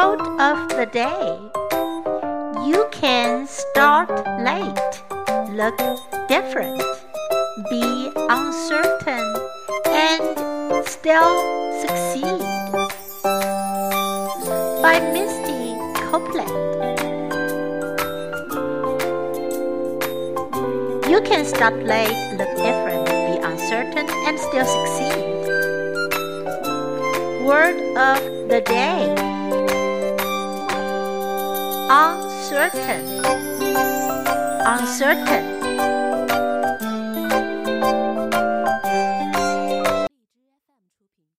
Quote of the day You can start late, look different, be uncertain, and still succeed. By Misty Copeland. You can start late, look different, be uncertain, and still succeed. Word of the day uncertain, uncertain.